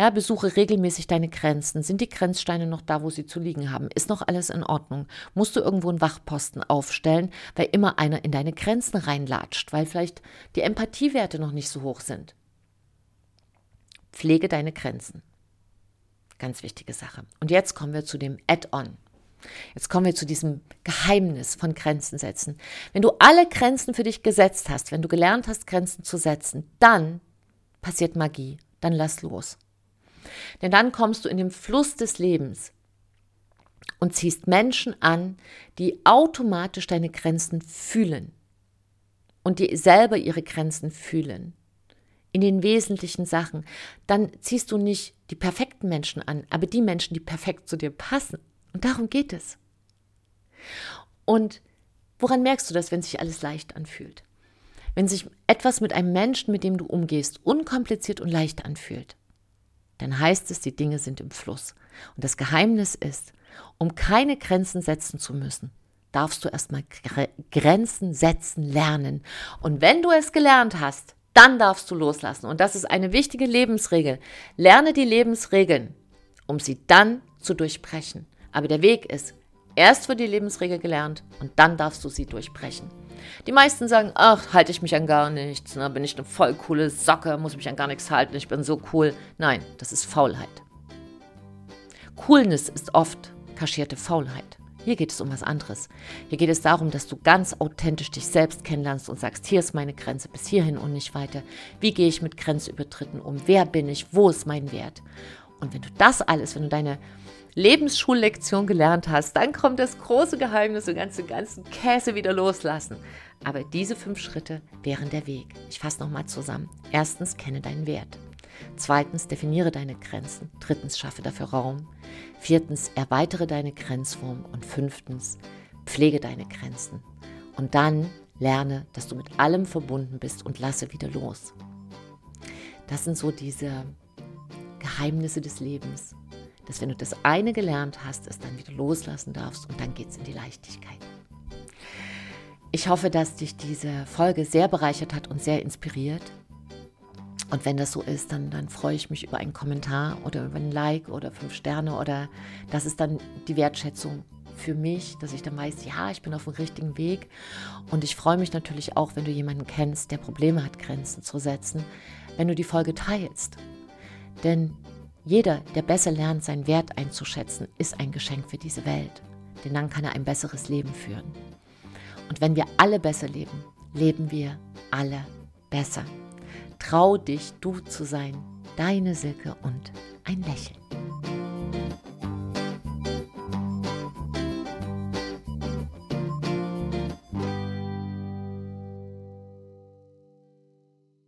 Ja, besuche regelmäßig deine Grenzen. Sind die Grenzsteine noch da, wo sie zu liegen haben? Ist noch alles in Ordnung? Musst du irgendwo einen Wachposten aufstellen, weil immer einer in deine Grenzen reinlatscht, weil vielleicht die Empathiewerte noch nicht so hoch sind? Pflege deine Grenzen. Ganz wichtige Sache. Und jetzt kommen wir zu dem Add-on. Jetzt kommen wir zu diesem Geheimnis von Grenzen setzen. Wenn du alle Grenzen für dich gesetzt hast, wenn du gelernt hast, Grenzen zu setzen, dann passiert Magie. Dann lass los. Denn dann kommst du in den Fluss des Lebens und ziehst Menschen an, die automatisch deine Grenzen fühlen und die selber ihre Grenzen fühlen. In den wesentlichen Sachen. Dann ziehst du nicht die perfekten Menschen an, aber die Menschen, die perfekt zu dir passen. Und darum geht es. Und woran merkst du das, wenn sich alles leicht anfühlt? Wenn sich etwas mit einem Menschen, mit dem du umgehst, unkompliziert und leicht anfühlt, dann heißt es, die Dinge sind im Fluss. Und das Geheimnis ist, um keine Grenzen setzen zu müssen, darfst du erstmal Grenzen setzen lernen. Und wenn du es gelernt hast, dann darfst du loslassen. Und das ist eine wichtige Lebensregel. Lerne die Lebensregeln, um sie dann zu durchbrechen. Aber der Weg ist, erst wird die Lebensregel gelernt und dann darfst du sie durchbrechen. Die meisten sagen, ach, halte ich mich an gar nichts, ne? bin ich eine voll coole Socke, muss mich an gar nichts halten, ich bin so cool. Nein, das ist Faulheit. Coolness ist oft kaschierte Faulheit. Hier geht es um was anderes. Hier geht es darum, dass du ganz authentisch dich selbst kennenlernst und sagst, hier ist meine Grenze, bis hierhin und nicht weiter. Wie gehe ich mit Grenzübertritten um? Wer bin ich? Wo ist mein Wert? Und wenn du das alles, wenn du deine Lebensschullektion gelernt hast, dann kommt das große Geheimnis, du kannst den ganzen Käse wieder loslassen. Aber diese fünf Schritte wären der Weg. Ich fasse nochmal zusammen. Erstens, kenne deinen Wert. Zweitens, definiere deine Grenzen. Drittens, schaffe dafür Raum. Viertens, erweitere deine Grenzform. Und fünftens, pflege deine Grenzen. Und dann lerne, dass du mit allem verbunden bist und lasse wieder los. Das sind so diese Geheimnisse des Lebens dass wenn du das eine gelernt hast, es dann wieder loslassen darfst und dann geht es in die Leichtigkeit. Ich hoffe, dass dich diese Folge sehr bereichert hat und sehr inspiriert. Und wenn das so ist, dann, dann freue ich mich über einen Kommentar oder über ein Like oder fünf Sterne oder das ist dann die Wertschätzung für mich, dass ich dann weiß, ja, ich bin auf dem richtigen Weg. Und ich freue mich natürlich auch, wenn du jemanden kennst, der Probleme hat, Grenzen zu setzen, wenn du die Folge teilst. Denn jeder, der besser lernt, seinen Wert einzuschätzen, ist ein Geschenk für diese Welt. Denn dann kann er ein besseres Leben führen. Und wenn wir alle besser leben, leben wir alle besser. Trau dich, du zu sein. Deine Silke und ein Lächeln.